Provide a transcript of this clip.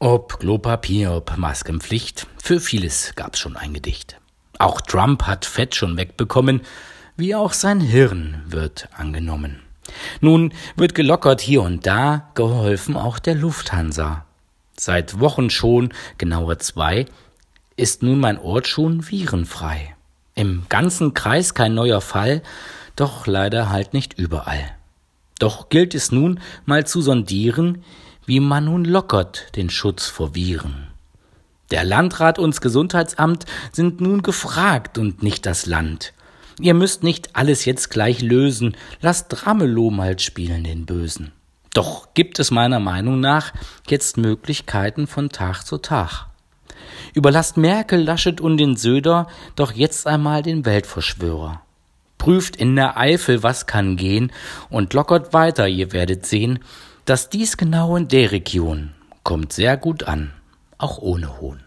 Ob Klopapier, ob Maskenpflicht, für vieles gab's schon ein Gedicht. Auch Trump hat Fett schon wegbekommen, wie auch sein Hirn wird angenommen. Nun wird gelockert hier und da, geholfen auch der Lufthansa. Seit Wochen schon, genauer zwei, ist nun mein Ort schon virenfrei. Im ganzen Kreis kein neuer Fall, doch leider halt nicht überall. Doch gilt es nun mal zu sondieren, wie man nun lockert den Schutz vor Viren. Der Landrat und das Gesundheitsamt sind nun gefragt und nicht das Land. Ihr müsst nicht alles jetzt gleich lösen, lasst Ramelow mal spielen den Bösen. Doch gibt es meiner Meinung nach jetzt Möglichkeiten von Tag zu Tag. Überlasst Merkel, Laschet und den Söder doch jetzt einmal den Weltverschwörer. Prüft in der Eifel, was kann gehen, und lockert weiter, ihr werdet sehen, dass dies genau in der Region kommt sehr gut an, auch ohne Hohn.